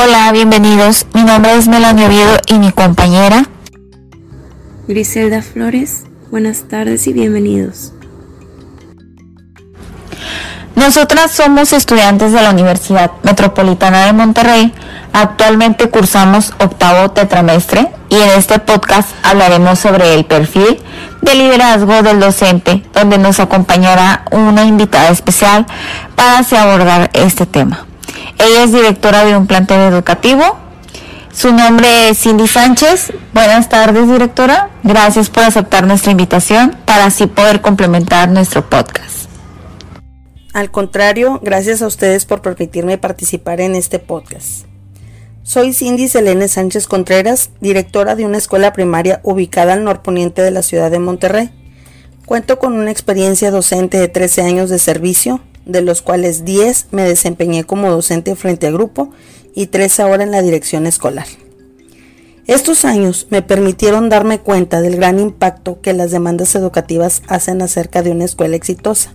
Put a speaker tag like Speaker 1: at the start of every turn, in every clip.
Speaker 1: Hola, bienvenidos. Mi nombre es Melanie Oviedo y mi compañera
Speaker 2: Griselda Flores. Buenas tardes y bienvenidos.
Speaker 1: Nosotras somos estudiantes de la Universidad Metropolitana de Monterrey. Actualmente cursamos octavo tetramestre y en este podcast hablaremos sobre el perfil de liderazgo del docente, donde nos acompañará una invitada especial para así abordar este tema. Ella es directora de un plantel educativo. Su nombre es Cindy Sánchez. Buenas tardes, directora. Gracias por aceptar nuestra invitación para así poder complementar nuestro podcast.
Speaker 3: Al contrario, gracias a ustedes por permitirme participar en este podcast. Soy Cindy Selene Sánchez Contreras, directora de una escuela primaria ubicada al norponiente de la ciudad de Monterrey. Cuento con una experiencia docente de 13 años de servicio, de los cuales 10 me desempeñé como docente frente a grupo y 3 ahora en la dirección escolar. Estos años me permitieron darme cuenta del gran impacto que las demandas educativas hacen acerca de una escuela exitosa.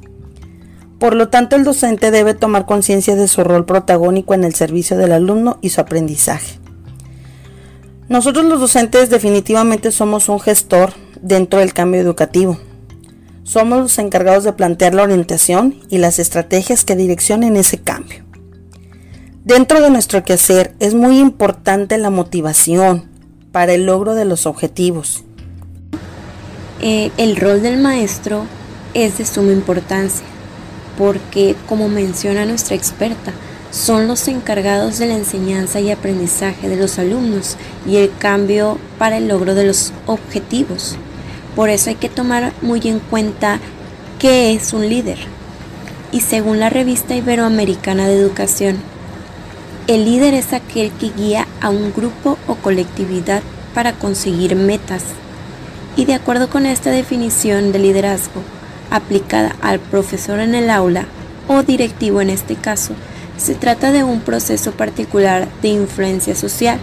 Speaker 3: Por lo tanto, el docente debe tomar conciencia de su rol protagónico en el servicio del alumno y su aprendizaje. Nosotros los docentes definitivamente somos un gestor dentro del cambio educativo, somos los encargados de plantear la orientación y las estrategias que direccionen ese cambio. Dentro de nuestro quehacer es muy importante la motivación para el logro de los objetivos.
Speaker 2: Eh, el rol del maestro es de suma importancia porque, como menciona nuestra experta, son los encargados de la enseñanza y aprendizaje de los alumnos y el cambio para el logro de los objetivos. Por eso hay que tomar muy en cuenta qué es un líder. Y según la revista Iberoamericana de Educación, el líder es aquel que guía a un grupo o colectividad para conseguir metas. Y de acuerdo con esta definición de liderazgo, aplicada al profesor en el aula o directivo en este caso, se trata de un proceso particular de influencia social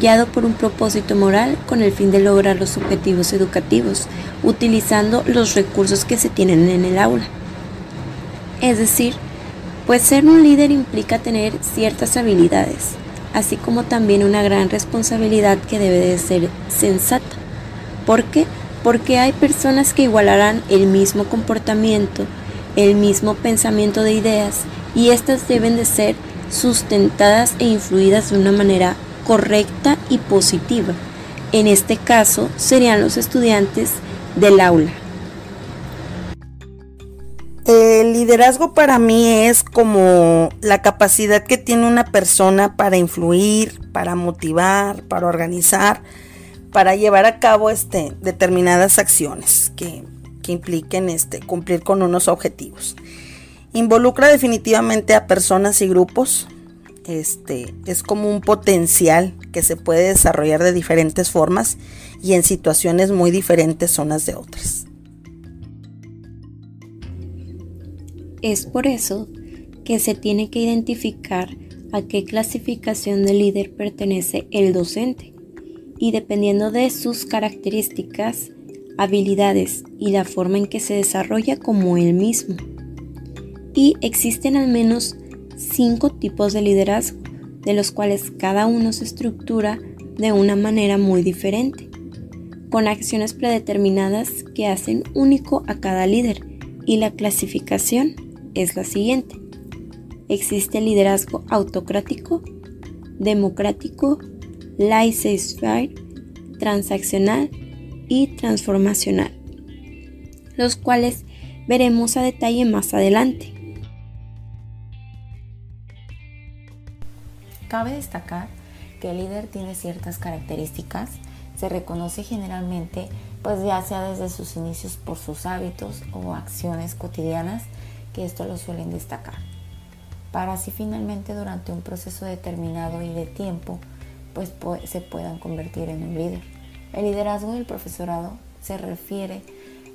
Speaker 2: guiado por un propósito moral con el fin de lograr los objetivos educativos, utilizando los recursos que se tienen en el aula. Es decir, pues ser un líder implica tener ciertas habilidades, así como también una gran responsabilidad que debe de ser sensata. ¿Por qué? Porque hay personas que igualarán el mismo comportamiento, el mismo pensamiento de ideas, y éstas deben de ser sustentadas e influidas de una manera correcta y positiva. En este caso serían los estudiantes del aula.
Speaker 3: El liderazgo para mí es como la capacidad que tiene una persona para influir, para motivar, para organizar, para llevar a cabo este, determinadas acciones que, que impliquen este, cumplir con unos objetivos. Involucra definitivamente a personas y grupos, este, es como un potencial que se puede desarrollar de diferentes formas y en situaciones muy diferentes unas de otras.
Speaker 2: Es por eso que se tiene que identificar a qué clasificación de líder pertenece el docente y dependiendo de sus características, habilidades y la forma en que se desarrolla como él mismo. Y existen al menos cinco tipos de liderazgo, de los cuales cada uno se estructura de una manera muy diferente, con acciones predeterminadas que hacen único a cada líder, y la clasificación es la siguiente. Existe el liderazgo autocrático, democrático, laissez-faire, transaccional y transformacional, los cuales veremos a detalle más adelante.
Speaker 4: Cabe destacar que el líder tiene ciertas características, se reconoce generalmente pues ya sea desde sus inicios por sus hábitos o acciones cotidianas que esto lo suelen destacar, para así finalmente durante un proceso determinado y de tiempo pues se puedan convertir en un líder. El liderazgo del profesorado se refiere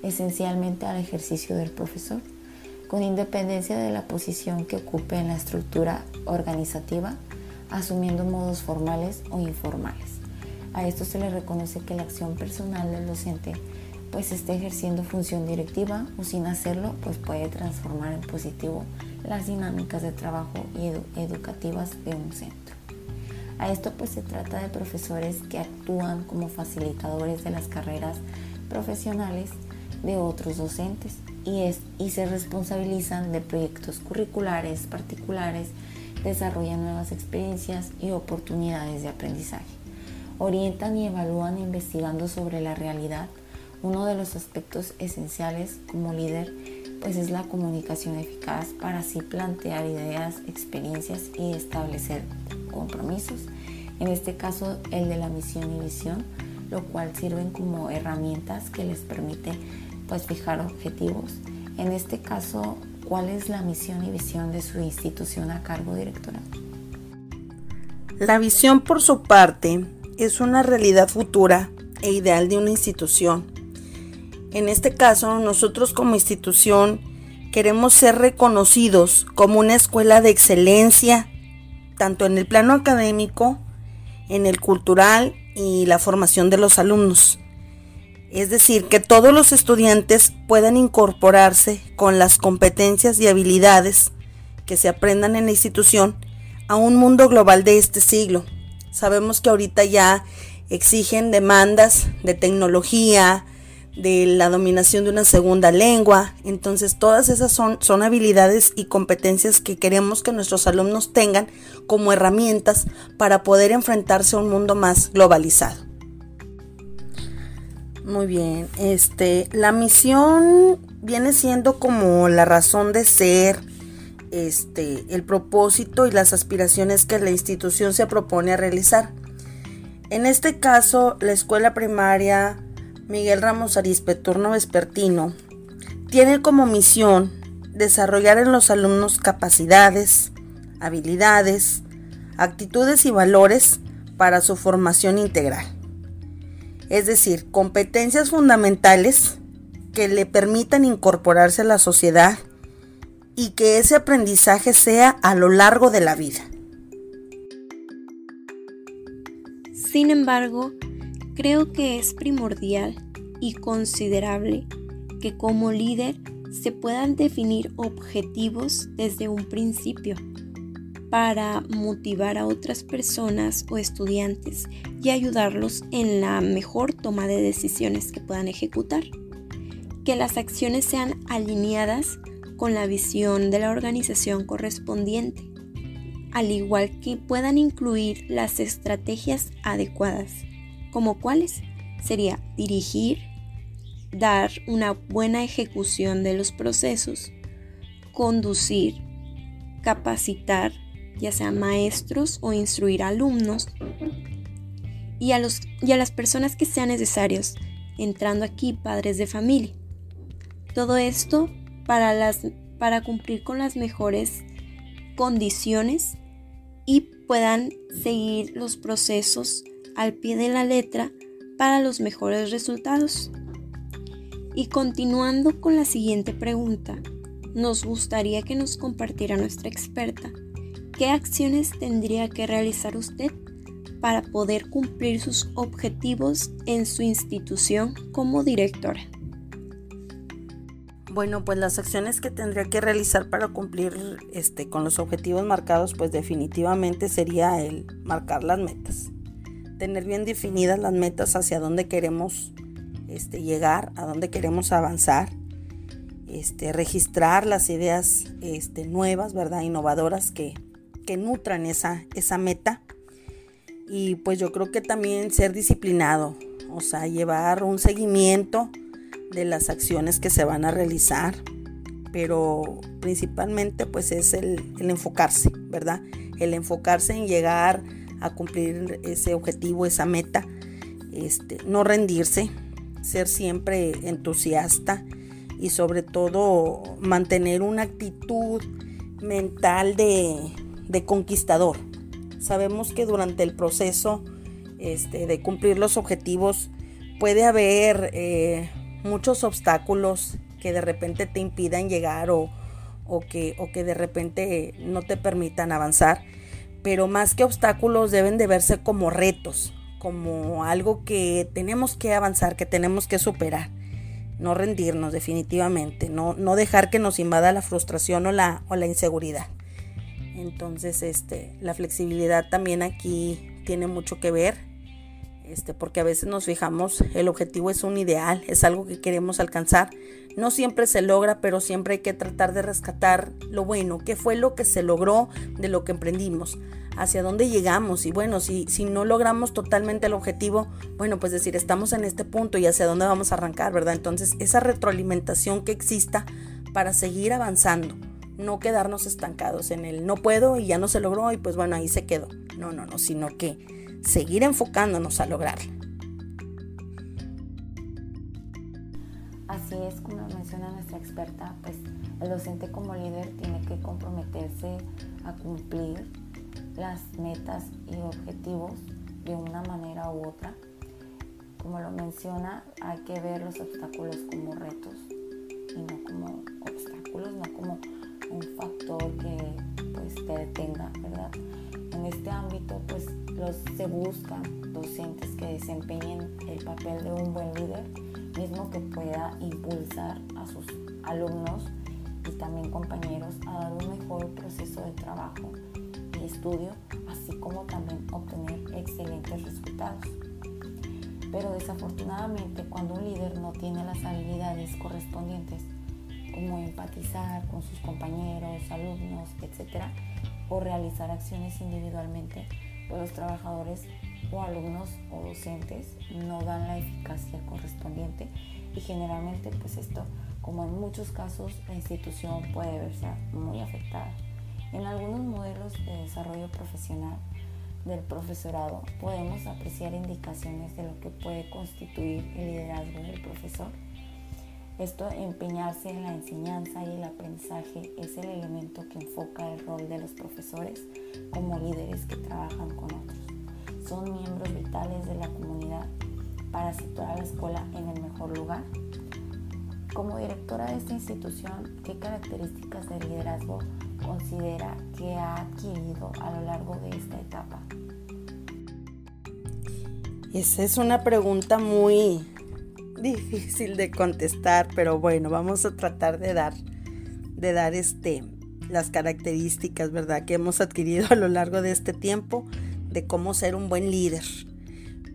Speaker 4: esencialmente al ejercicio del profesor, con independencia de la posición que ocupe en la estructura organizativa asumiendo modos formales o informales. A esto se le reconoce que la acción personal del docente pues está ejerciendo función directiva o sin hacerlo pues puede transformar en positivo las dinámicas de trabajo y educativas de un centro. A esto pues se trata de profesores que actúan como facilitadores de las carreras profesionales de otros docentes y, es, y se responsabilizan de proyectos curriculares particulares, desarrollan nuevas experiencias y oportunidades de aprendizaje. Orientan y evalúan investigando sobre la realidad. Uno de los aspectos esenciales como líder pues es la comunicación eficaz para así plantear ideas, experiencias y establecer compromisos. En este caso el de la misión y visión, lo cual sirven como herramientas que les permite pues fijar objetivos. En este caso, ¿cuál es la misión y visión de su institución a cargo directora?
Speaker 3: La visión por su parte es una realidad futura e ideal de una institución. En este caso, nosotros como institución queremos ser reconocidos como una escuela de excelencia, tanto en el plano académico, en el cultural y la formación de los alumnos. Es decir, que todos los estudiantes puedan incorporarse con las competencias y habilidades que se aprendan en la institución a un mundo global de este siglo. Sabemos que ahorita ya exigen demandas de tecnología, de la dominación de una segunda lengua. Entonces todas esas son, son habilidades y competencias que queremos que nuestros alumnos tengan como herramientas para poder enfrentarse a un mundo más globalizado. Muy bien, este, la misión viene siendo como la razón de ser, este, el propósito y las aspiraciones que la institución se propone a realizar. En este caso, la escuela primaria Miguel Ramos Arispe, turno vespertino, tiene como misión desarrollar en los alumnos capacidades, habilidades, actitudes y valores para su formación integral es decir, competencias fundamentales que le permitan incorporarse a la sociedad y que ese aprendizaje sea a lo largo de la vida.
Speaker 2: Sin embargo, creo que es primordial y considerable que como líder se puedan definir objetivos desde un principio para motivar a otras personas o estudiantes y ayudarlos en la mejor toma de decisiones que puedan ejecutar. Que las acciones sean alineadas con la visión de la organización correspondiente, al igual que puedan incluir las estrategias adecuadas, como cuáles sería dirigir, dar una buena ejecución de los procesos, conducir, capacitar, ya sea maestros o instruir alumnos, y a, los, y a las personas que sean necesarios, entrando aquí padres de familia. Todo esto para, las, para cumplir con las mejores condiciones y puedan seguir los procesos al pie de la letra para los mejores resultados. Y continuando con la siguiente pregunta, nos gustaría que nos compartiera nuestra experta ¿Qué acciones tendría que realizar usted para poder cumplir sus objetivos en su institución como directora?
Speaker 3: Bueno, pues las acciones que tendría que realizar para cumplir este, con los objetivos marcados, pues definitivamente sería el marcar las metas. Tener bien definidas las metas hacia dónde queremos este, llegar, a dónde queremos avanzar. Este, registrar las ideas este, nuevas, ¿verdad? Innovadoras que, que nutran esa, esa meta. Y pues yo creo que también ser disciplinado, o sea, llevar un seguimiento de las acciones que se van a realizar, pero principalmente pues es el, enfocarse, ¿verdad? El enfocarse en llegar a cumplir ese objetivo, esa meta, este, no rendirse, ser siempre entusiasta y sobre todo mantener una actitud mental de, de conquistador. Sabemos que durante el proceso este, de cumplir los objetivos puede haber eh, muchos obstáculos que de repente te impidan llegar o, que, o que de repente no te permitan avanzar. Pero más que obstáculos deben de verse como retos, como algo que tenemos que avanzar, que tenemos que superar. No rendirnos definitivamente, no, no dejar que nos invada la frustración o la, o la inseguridad. Entonces, este, la flexibilidad también aquí tiene mucho que ver este, porque a veces nos fijamos, el objetivo es un ideal, es algo que queremos alcanzar. No siempre se logra, pero siempre hay que tratar de rescatar lo bueno, qué fue lo que se logró de lo que emprendimos, hacia dónde llegamos y bueno, si, si no logramos totalmente el objetivo, bueno, pues decir, estamos en este punto y hacia dónde vamos a arrancar, ¿verdad? Entonces, esa retroalimentación que exista para seguir avanzando, no quedarnos estancados en el no puedo y ya no se logró y pues bueno, ahí se quedó. No, no, no, sino que seguir enfocándonos a lograrlo.
Speaker 4: Así es como menciona nuestra experta, pues el docente como líder tiene que comprometerse a cumplir las metas y objetivos de una manera u otra. Como lo menciona, hay que ver los obstáculos como retos y no como obstáculos, no como un factor que pues te detenga, ¿verdad? En este ámbito pues los, se buscan docentes que desempeñen el papel de un buen líder, mismo que pueda impulsar a sus alumnos y también compañeros a dar un mejor proceso de trabajo y estudio, así como también obtener excelentes resultados. Pero desafortunadamente cuando un líder no tiene las habilidades correspondientes, como empatizar con sus compañeros, alumnos, etc., o realizar acciones individualmente, pues los trabajadores o alumnos o docentes no dan la eficacia correspondiente y generalmente pues esto como en muchos casos la institución puede verse muy afectada. En algunos modelos de desarrollo profesional del profesorado podemos apreciar indicaciones de lo que puede constituir el liderazgo del profesor esto, empeñarse en la enseñanza y el aprendizaje, es el elemento que enfoca el rol de los profesores como líderes que trabajan con otros. Son miembros vitales de la comunidad para situar a la escuela en el mejor lugar. Como directora de esta institución, ¿qué características de liderazgo considera que ha adquirido a lo largo de esta etapa?
Speaker 3: Esa es una pregunta muy difícil de contestar, pero bueno, vamos a tratar de dar, de dar este, las características, ¿verdad?, que hemos adquirido a lo largo de este tiempo de cómo ser un buen líder.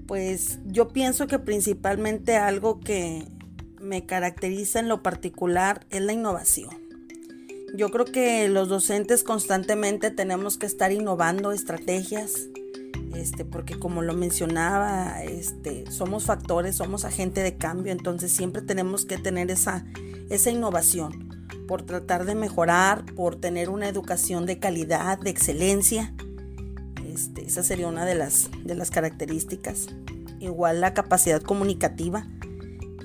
Speaker 3: Pues yo pienso que principalmente algo que me caracteriza en lo particular es la innovación. Yo creo que los docentes constantemente tenemos que estar innovando estrategias, este, porque como lo mencionaba, este, somos factores, somos agente de cambio, entonces siempre tenemos que tener esa, esa innovación por tratar de mejorar, por tener una educación de calidad, de excelencia. Este, esa sería una de las, de las características. Igual la capacidad comunicativa,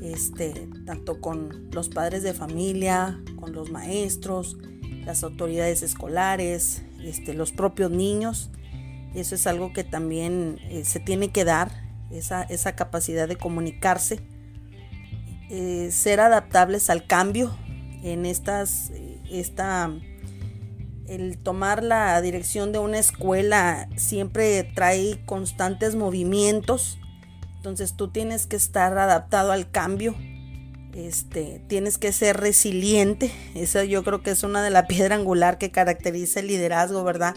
Speaker 3: este, tanto con los padres de familia, con los maestros, las autoridades escolares, este, los propios niños eso es algo que también eh, se tiene que dar, esa, esa capacidad de comunicarse, eh, ser adaptables al cambio en estas, eh, esta, el tomar la dirección de una escuela siempre trae constantes movimientos, entonces tú tienes que estar adaptado al cambio, este, tienes que ser resiliente, eso yo creo que es una de las piedras angular que caracteriza el liderazgo, ¿verdad?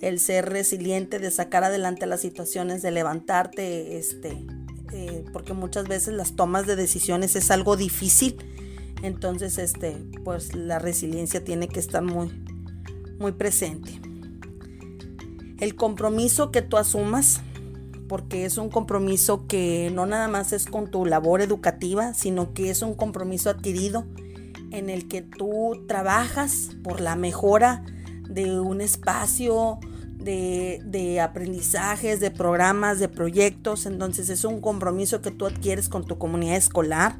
Speaker 3: El ser resiliente, de sacar adelante las situaciones, de levantarte, este, eh, porque muchas veces las tomas de decisiones es algo difícil. Entonces, este, pues la resiliencia tiene que estar muy, muy presente. El compromiso que tú asumas, porque es un compromiso que no nada más es con tu labor educativa, sino que es un compromiso adquirido en el que tú trabajas por la mejora de un espacio, de, aprendizajes, de programas, de proyectos. Entonces es un compromiso que tú adquieres con tu comunidad escolar.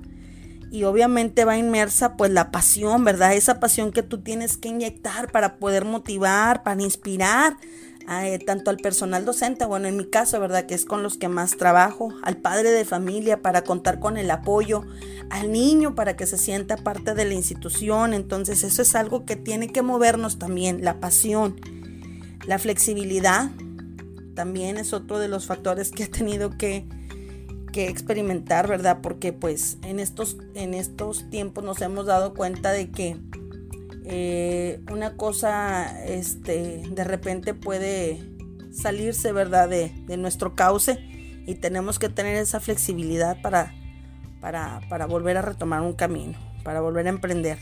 Speaker 3: Y obviamente va inmersa pues la pasión, ¿verdad? Esa pasión que tú tienes que inyectar para poder motivar, para inspirar eh, tanto al personal docente, bueno, en mi caso, ¿verdad? Que es con los que más trabajo, al padre de familia para contar con el apoyo, al niño para que se sienta parte de la institución. Entonces eso es algo que tiene que movernos también, la pasión. La flexibilidad también es otro de los factores que he tenido que, experimentar, ¿verdad? Porque pues en estos, en estos tiempos nos hemos dado cuenta de que eh, una cosa este, de repente puede, salirse, ¿verdad?, de, nuestro cauce y tenemos que tener esa flexibilidad para, para, para, volver a retomar un camino, para volver a emprender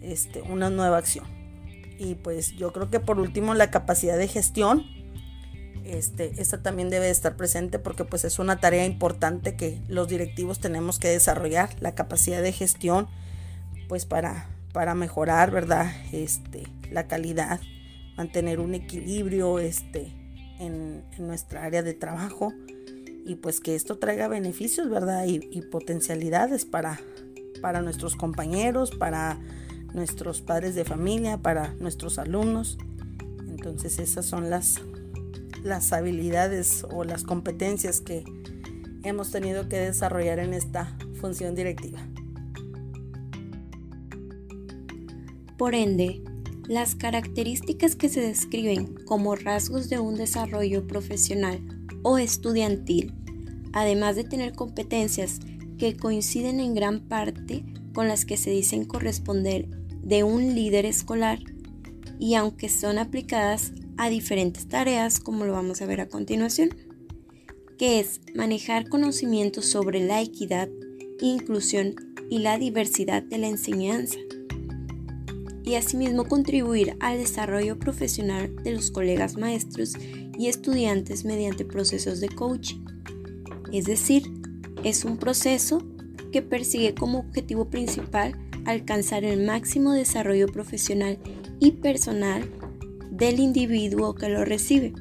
Speaker 3: este, una nueva acción. Y pues yo creo que por último la capacidad de gestión, este, esta también debe estar presente porque pues es una tarea importante que los directivos tenemos que desarrollar, la capacidad de gestión, pues para, para mejorar, ¿verdad? Este, la calidad, mantener un equilibrio este, en, nuestra área de trabajo y pues que esto traiga beneficios, ¿verdad? Y, potencialidades para, para nuestros compañeros, para nuestros padres de familia, para nuestros alumnos. Entonces esas son las, las habilidades o las competencias que hemos tenido que desarrollar en esta función directiva.
Speaker 2: Por ende, las características que se describen como rasgos de un desarrollo profesional o estudiantil, además de tener competencias que coinciden en gran parte con las que se dicen corresponder de un líder escolar, y aunque son aplicadas a diferentes tareas, como lo vamos a ver a continuación, que es manejar conocimientos sobre la equidad, inclusión y la diversidad de la enseñanza, y asimismo contribuir al desarrollo profesional de los colegas maestros y estudiantes mediante procesos de coaching. Es decir, es un proceso que persigue como objetivo principal alcanzar el máximo desarrollo profesional y personal del individuo que lo recibe,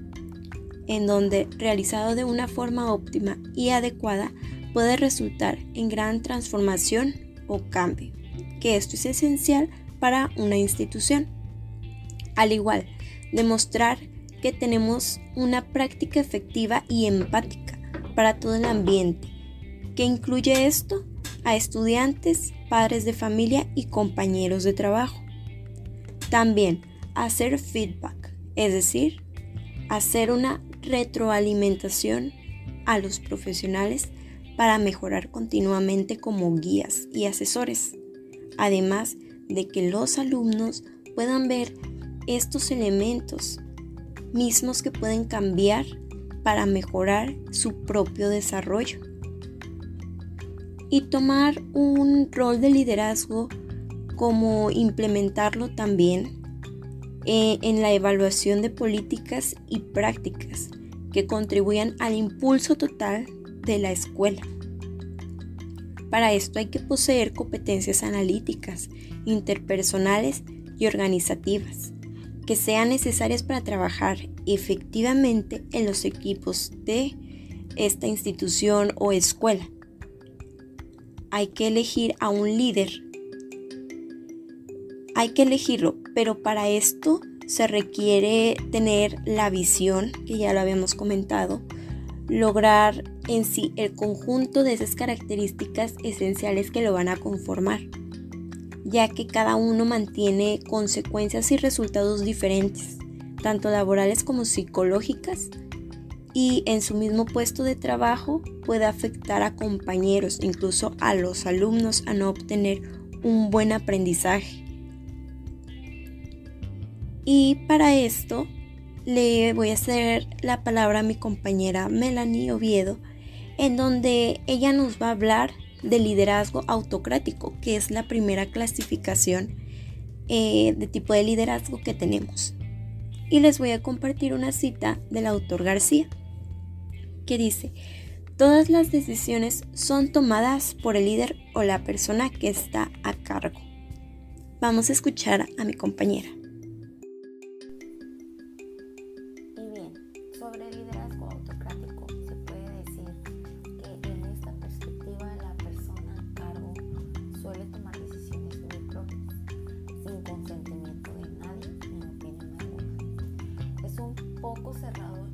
Speaker 2: en donde realizado de una forma óptima y adecuada puede resultar en gran transformación o cambio, que esto es esencial para una institución. Al igual, demostrar que tenemos una práctica efectiva y empática para todo el ambiente. ¿Qué incluye esto? A estudiantes, padres de familia y compañeros de trabajo. También hacer feedback, es decir, hacer una retroalimentación a los profesionales para mejorar continuamente como guías y asesores. Además, de que los alumnos puedan ver estos elementos mismos que pueden cambiar para mejorar su propio desarrollo. Y tomar un rol de liderazgo como implementarlo también eh, en la evaluación de políticas y prácticas que contribuyan al impulso total de la escuela. Para esto hay que poseer competencias analíticas, interpersonales y organizativas que sean necesarias para trabajar efectivamente en los equipos de esta institución o escuela. Hay que elegir a un líder. Hay que elegirlo, pero para esto se requiere tener la visión, que ya lo habíamos comentado, lograr en sí el conjunto de esas características esenciales que lo van a conformar, ya que cada uno mantiene consecuencias y resultados diferentes, tanto laborales como psicológicas, y en su mismo puesto de trabajo puede afectar a compañeros, incluso a los alumnos, a no obtener un buen aprendizaje. Y para esto le voy a hacer la palabra a mi compañera Melanie Oviedo, en donde ella nos va a hablar de liderazgo autocrático, que es la primera clasificación eh, de tipo de liderazgo que tenemos. Y les voy a compartir una cita del autor García, que dice, todas las decisiones son tomadas por el líder o la persona que está a cargo. Vamos a escuchar a mi compañera.
Speaker 4: Manda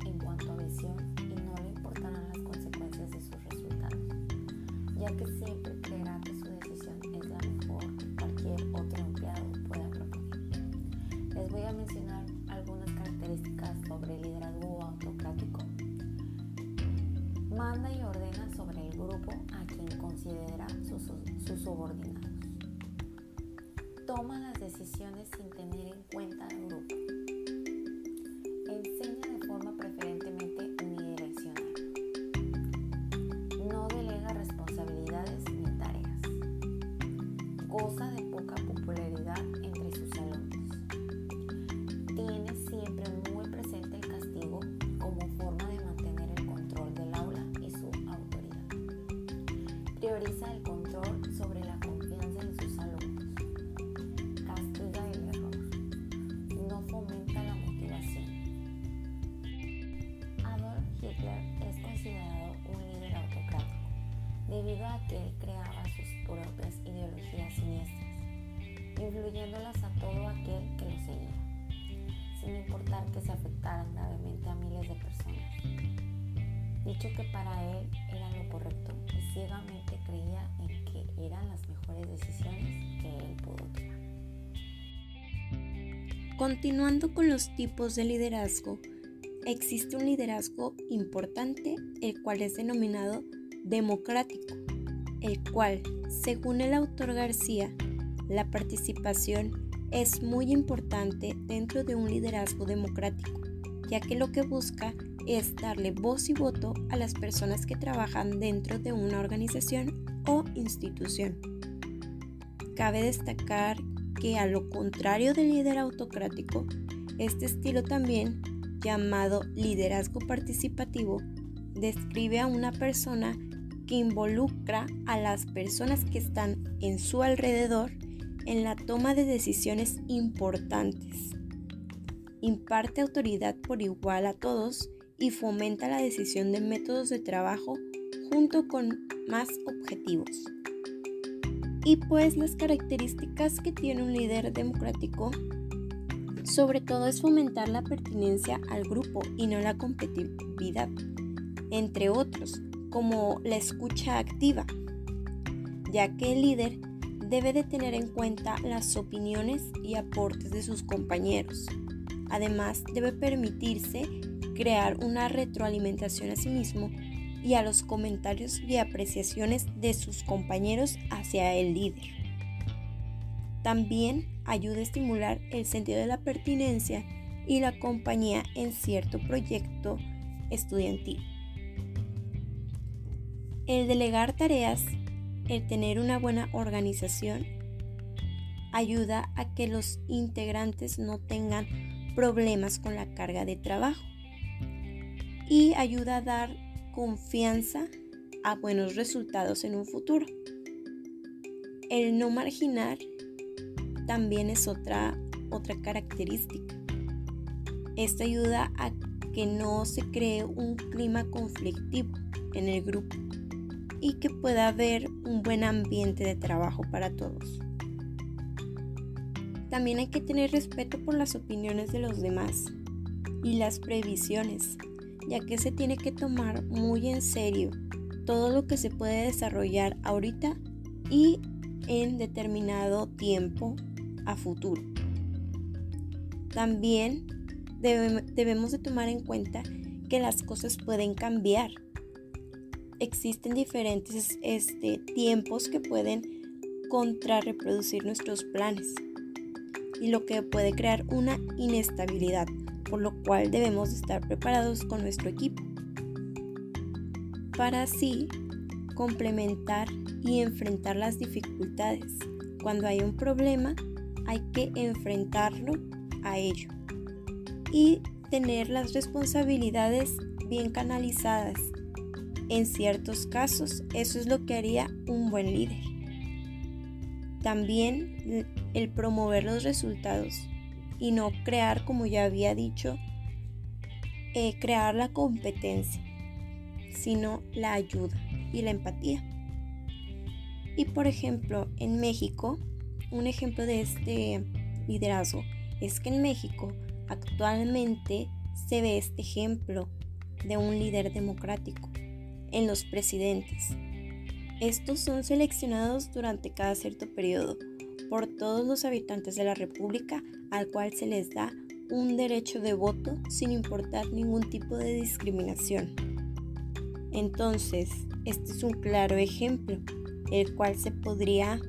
Speaker 4: debido a que él creaba sus propias ideologías siniestras, influyéndolas a todo aquel que lo seguía, sin importar que se afectaran gravemente a miles de personas. Dicho que para él era lo correcto y ciegamente creía en que eran las mejores decisiones que él pudo tomar.
Speaker 2: Continuando con los tipos de liderazgo, existe un liderazgo importante, el cual es denominado democrático, el cual, según el autor García, la participación es muy importante dentro de un liderazgo democrático, ya que lo que busca es darle voz y voto a las personas que trabajan dentro de una organización o institución. Cabe destacar que a lo contrario del líder autocrático, este estilo también, llamado liderazgo participativo, describe a una persona involucra a las personas que están en su alrededor en la toma de decisiones importantes. Imparte autoridad por igual a todos y fomenta la decisión de métodos de trabajo junto con más objetivos. Y pues las características que tiene un líder democrático sobre todo es fomentar la pertinencia al grupo y no la competitividad, entre otros, como la escucha activa, ya que el líder debe de tener en cuenta las opiniones y aportes de sus compañeros. Además, debe permitirse crear una retroalimentación a sí mismo y a los comentarios y apreciaciones de sus compañeros hacia el líder. También ayuda a estimular el sentido de la pertinencia y la compañía en cierto proyecto estudiantil. El delegar tareas, el tener una buena organización, ayuda a que los integrantes no tengan problemas con la carga de trabajo y ayuda a dar confianza a buenos resultados en un futuro. El no marginar también es otra, otra característica. Esto ayuda a que no se cree un clima conflictivo en el grupo y que pueda haber un buen ambiente de trabajo para todos. También hay que tener respeto por las opiniones de los demás y las previsiones ya que se tiene que tomar muy en serio todo lo que se puede desarrollar ahorita y en determinado tiempo a futuro. También debemos de tomar en cuenta que las cosas pueden cambiar. Existen diferentes este, tiempos que pueden contrarreproducir nuestros planes y lo que puede crear una inestabilidad por lo cual debemos estar preparados con nuestro equipo para así complementar y enfrentar las dificultades. Cuando hay un problema, hay que enfrentarlo a ello y tener las responsabilidades bien canalizadas. En ciertos casos, eso es lo que haría un buen líder. También el promover los resultados y no crear, como ya había dicho, eh, crear la competencia, sino la ayuda y la empatía. Y por ejemplo, en México, un ejemplo de este liderazgo es que en México actualmente se ve este ejemplo de un líder democrático en los presidentes. Estos son seleccionados durante cada cierto periodo por todos los habitantes de la República al cual se les da un derecho de voto sin importar ningún tipo de discriminación. Entonces, este es un claro ejemplo, el cual se podría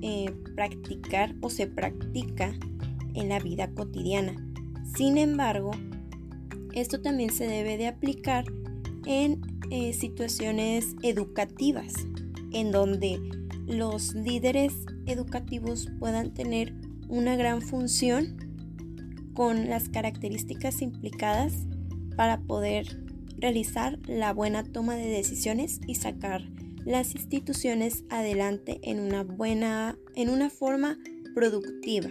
Speaker 2: eh, practicar o se practica en la vida cotidiana. Sin embargo, esto también se debe de aplicar en eh, situaciones educativas, en donde los líderes educativos puedan tener una gran función con las características implicadas para poder realizar la buena toma de decisiones y sacar las instituciones adelante en una buena, en una forma productiva.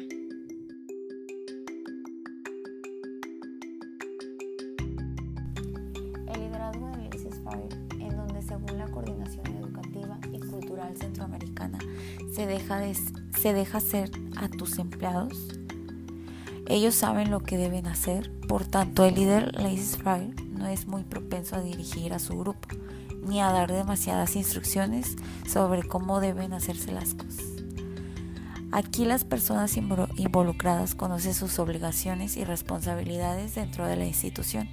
Speaker 4: Se deja, de, se deja hacer a tus empleados, ellos saben lo que deben hacer, por tanto el líder Fire no es muy propenso a dirigir a su grupo ni a dar demasiadas instrucciones sobre cómo deben hacerse las cosas. Aquí las personas involucradas conocen sus obligaciones y responsabilidades dentro de la institución,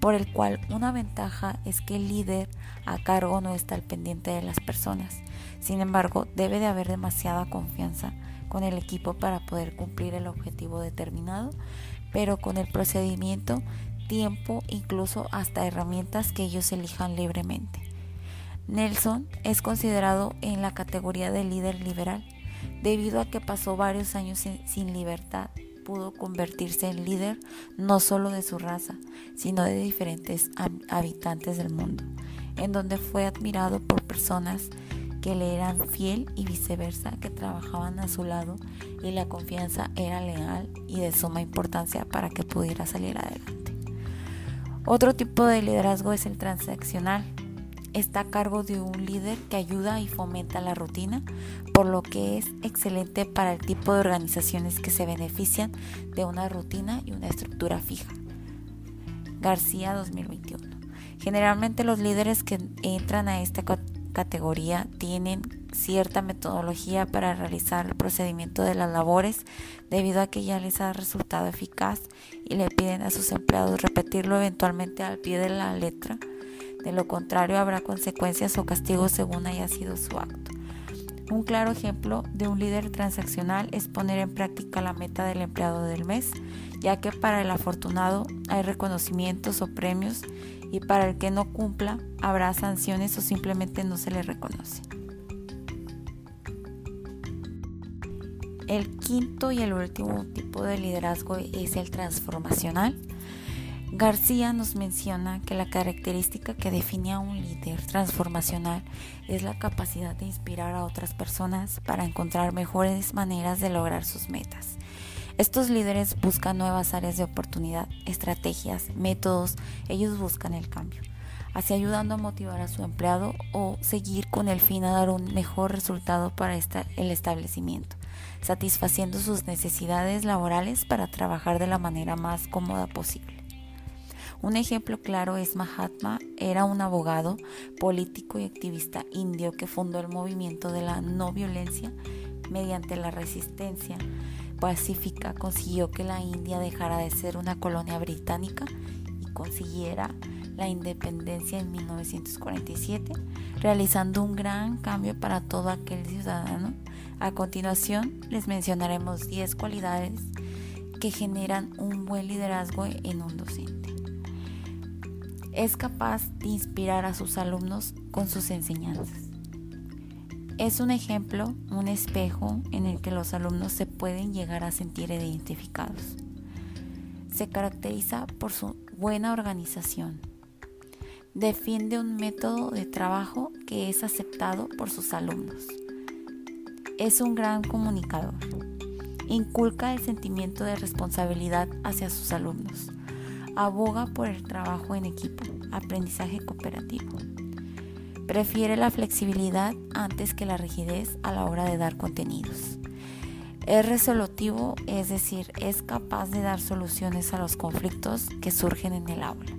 Speaker 4: por el cual una ventaja es que el líder a cargo no está al pendiente de las personas. Sin embargo, debe de haber demasiada confianza con el equipo para poder cumplir el objetivo determinado, pero con el procedimiento, tiempo, incluso hasta herramientas que ellos elijan libremente. Nelson es considerado en la categoría de líder liberal, debido a que pasó varios años sin libertad, pudo convertirse en líder no solo de su raza, sino de diferentes habitantes del mundo, en donde fue admirado por personas que le eran fiel y viceversa, que trabajaban a su lado y la confianza era leal y de suma importancia para que pudiera salir adelante. Otro tipo de liderazgo es el transaccional, está a cargo de un líder que ayuda y fomenta la rutina, por lo que es excelente para el tipo de organizaciones que se benefician de una rutina y una estructura fija. García 2021. Generalmente los líderes que entran a esta categoría tienen cierta metodología para realizar el procedimiento de las labores debido a que ya les ha resultado eficaz y le piden a sus empleados repetirlo eventualmente al pie de la letra de lo contrario, habrá consecuencias o castigos según haya sido su acto. Un claro ejemplo de un líder transaccional es poner en práctica la meta del empleado del mes, ya que para el afortunado hay reconocimientos o premios y para el que no cumpla habrá sanciones o simplemente no se le reconoce. El quinto y el último tipo de liderazgo es el transformacional. García nos menciona que la característica que define a un líder transformacional es la capacidad de inspirar a otras personas para encontrar mejores maneras de lograr sus metas. Estos líderes buscan nuevas áreas de oportunidad, estrategias, métodos, ellos buscan el cambio, así ayudando a motivar a su empleado o seguir con el fin a dar un mejor resultado para el establecimiento, satisfaciendo sus necesidades laborales para trabajar de la manera más cómoda posible. Un ejemplo claro es Mahatma, era un abogado, político y activista indio que fundó el movimiento de la no violencia mediante la resistencia pacífica consiguió que la India dejara de ser una colonia británica y consiguiera la independencia en 1947, realizando un gran cambio para todo aquel ciudadano. A continuación les mencionaremos 10 cualidades que generan un buen liderazgo en un docente es capaz de inspirar a sus alumnos con sus enseñanzas. Es un ejemplo, un espejo en el que los alumnos se pueden llegar a sentir identificados. Se caracteriza por su buena organización. Defiende un método de trabajo que es aceptado por sus alumnos. Es un gran comunicador. Inculca el sentimiento de responsabilidad hacia sus alumnos aboga por el trabajo en equipo, aprendizaje cooperativo. Prefiere la flexibilidad antes que la rigidez a la hora de dar contenidos. Es resolutivo, es decir, es capaz de dar soluciones a los conflictos que surgen en el aula.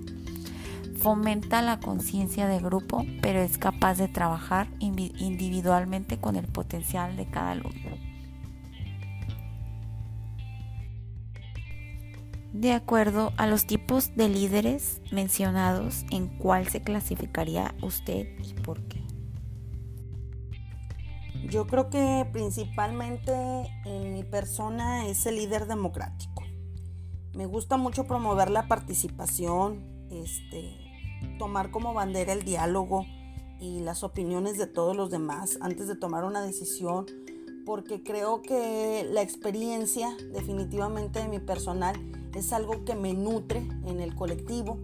Speaker 4: Fomenta la conciencia de grupo, pero es capaz de trabajar individualmente con el potencial de cada alumno. De acuerdo a los tipos de líderes mencionados, ¿en cuál se clasificaría usted y por qué?
Speaker 3: Yo creo que principalmente en mi persona es el líder democrático. Me gusta mucho promover la participación, este, tomar como bandera el diálogo y las opiniones de todos los demás antes de tomar una decisión, porque creo que la experiencia definitivamente de mi personal es algo que me nutre en el colectivo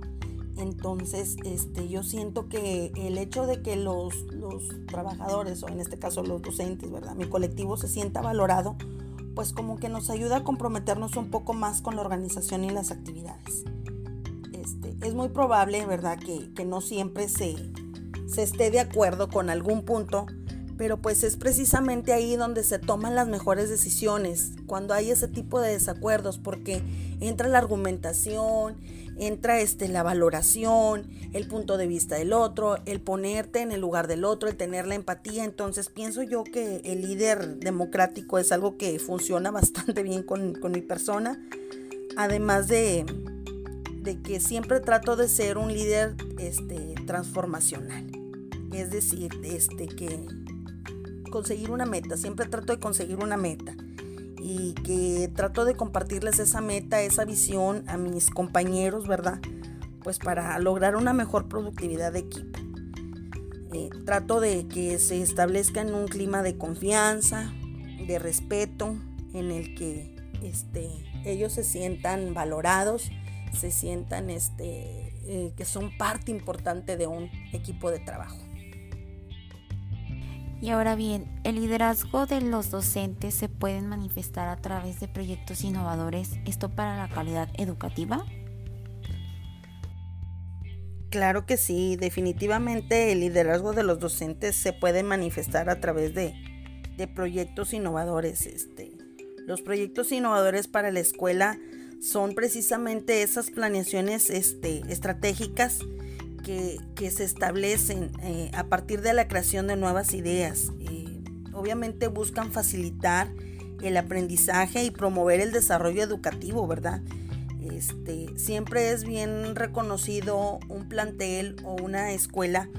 Speaker 3: Entonces, este, yo siento que el hecho de que los, los trabajadores, o en este caso los docentes, ¿verdad? Mi colectivo se sienta valorado, pues como que nos ayuda a comprometernos un poco más con la organización y las actividades. Este, es muy probable, ¿verdad?, que, que no siempre se, se esté de acuerdo con algún punto, pero pues es precisamente ahí donde se toman las mejores decisiones, cuando hay ese tipo de desacuerdos, porque entra la argumentación, entra este, la valoración, el punto de vista del otro, el ponerte en el lugar del otro, el tener la empatía. Entonces pienso yo que el líder democrático es algo que funciona bastante bien con, mi persona, además de, de, que siempre trato de ser un líder este, transformacional. Es decir, este, que conseguir una meta, siempre trato de conseguir una meta y que trato de compartirles esa meta, esa visión a mis compañeros, ¿verdad? Pues para lograr una mejor productividad de equipo. Eh, trato de que se establezca en un clima de confianza, de respeto, en el que este, ellos se sientan valorados, se sientan este, eh, que son parte importante de un equipo de trabajo.
Speaker 4: Y ahora bien, ¿el liderazgo de los docentes se pueden manifestar a través de proyectos innovadores, esto para la calidad educativa?
Speaker 3: Claro que sí, definitivamente el liderazgo de los docentes se puede manifestar a través de, proyectos innovadores. Este, los proyectos innovadores para la escuela son precisamente esas planeaciones este, estratégicas que, se establecen eh, a partir de la creación de nuevas ideas. Eh, obviamente buscan facilitar el aprendizaje y promover el desarrollo educativo, ¿verdad? Este, siempre es bien reconocido un plantel o una escuela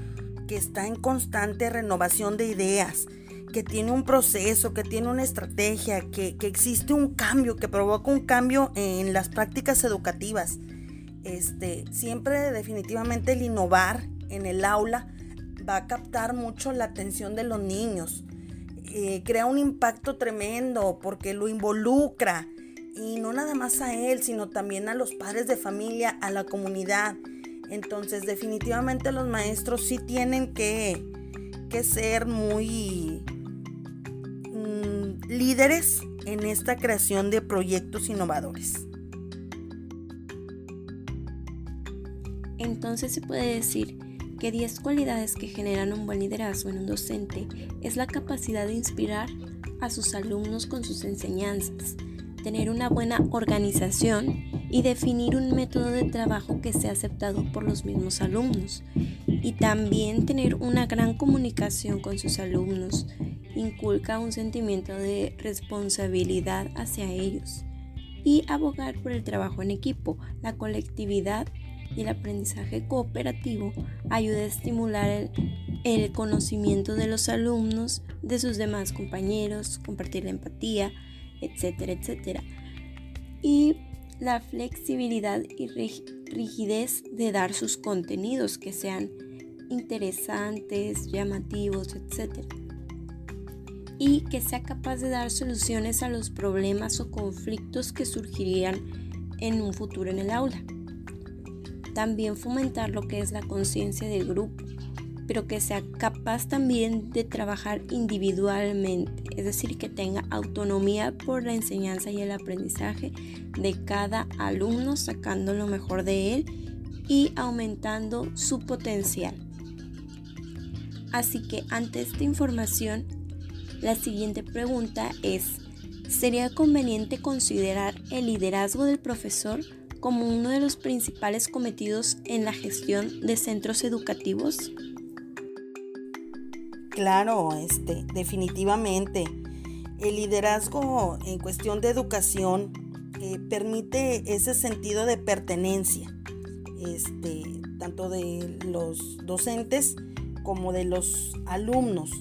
Speaker 3: que está en constante renovación de ideas, que tiene un proceso, que tiene una estrategia, que, que existe un cambio, que provoca un cambio en las prácticas educativas este, siempre definitivamente el innovar en el aula va a captar mucho la atención de los niños. Eh, crea un impacto tremendo porque lo involucra y no nada más a él, sino también a los padres de familia, a la comunidad. Entonces definitivamente los maestros sí tienen que, que ser muy mm, líderes en esta creación de proyectos innovadores.
Speaker 2: Entonces se puede decir que 10 cualidades que generan un buen liderazgo en un docente es la capacidad de inspirar a sus alumnos con sus enseñanzas, tener una buena organización y definir un método de trabajo que sea aceptado por los mismos alumnos. Y también tener una gran comunicación con sus alumnos inculca un sentimiento de responsabilidad hacia ellos. Y abogar por el trabajo en equipo, la colectividad y el aprendizaje cooperativo ayuda a estimular el, conocimiento de los alumnos, de sus demás compañeros, compartir la empatía, etcétera, etcétera. Y la flexibilidad y rigidez de dar sus contenidos que sean interesantes, llamativos, etcétera. Y que sea capaz de dar soluciones a los problemas o conflictos que surgirían en un futuro en el aula. También fomentar lo que es la conciencia del grupo, pero que sea capaz también de trabajar individualmente, es decir, que tenga autonomía por la enseñanza y el aprendizaje de cada alumno, sacando lo mejor de él y aumentando su potencial. Así que ante esta información, la siguiente pregunta es, ¿sería conveniente considerar el liderazgo del profesor como uno de los principales cometidos en la gestión de centros educativos?
Speaker 3: Claro, este, definitivamente. El liderazgo en cuestión de educación eh, permite ese sentido de pertenencia, este, tanto de los docentes como de los alumnos.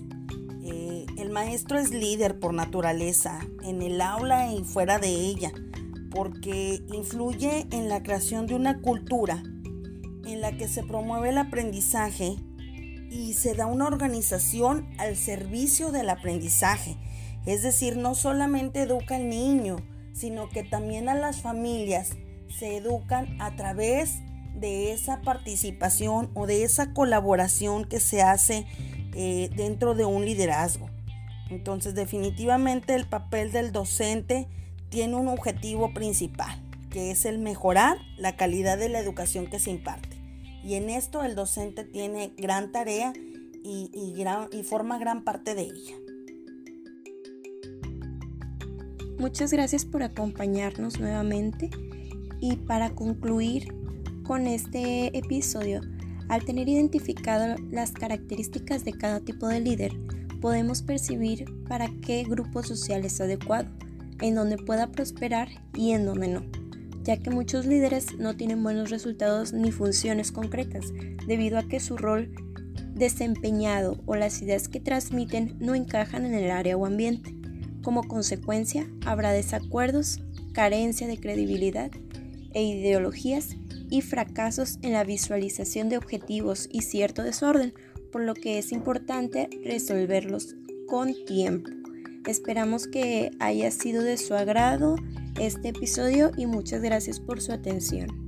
Speaker 3: Eh, el maestro es líder por naturaleza, en el aula y fuera de ella porque influye en la creación de una cultura en la que se promueve el aprendizaje y se da una organización al servicio del aprendizaje. Es decir, no solamente educa al niño, sino que también a las familias se educan a través de esa participación o de esa colaboración que se hace eh, dentro de un liderazgo. Entonces definitivamente el papel del docente tiene un objetivo principal, que es el mejorar la calidad de la educación que se imparte. Y en esto el docente tiene gran tarea y, y forma gran parte de ella.
Speaker 2: Muchas gracias por acompañarnos nuevamente y para concluir con este episodio, al tener identificado las características de cada tipo de líder, podemos percibir para qué grupo social es adecuado, en donde pueda prosperar y en donde no, ya que muchos líderes no tienen buenos resultados ni funciones concretas, debido a que su rol desempeñado o las ideas que transmiten no encajan en el área o ambiente. Como consecuencia, habrá desacuerdos, carencia de credibilidad e ideologías y fracasos en la visualización de objetivos y cierto desorden, por lo que es importante resolverlos con tiempo. Esperamos que haya sido de su agrado este episodio y muchas gracias por su atención.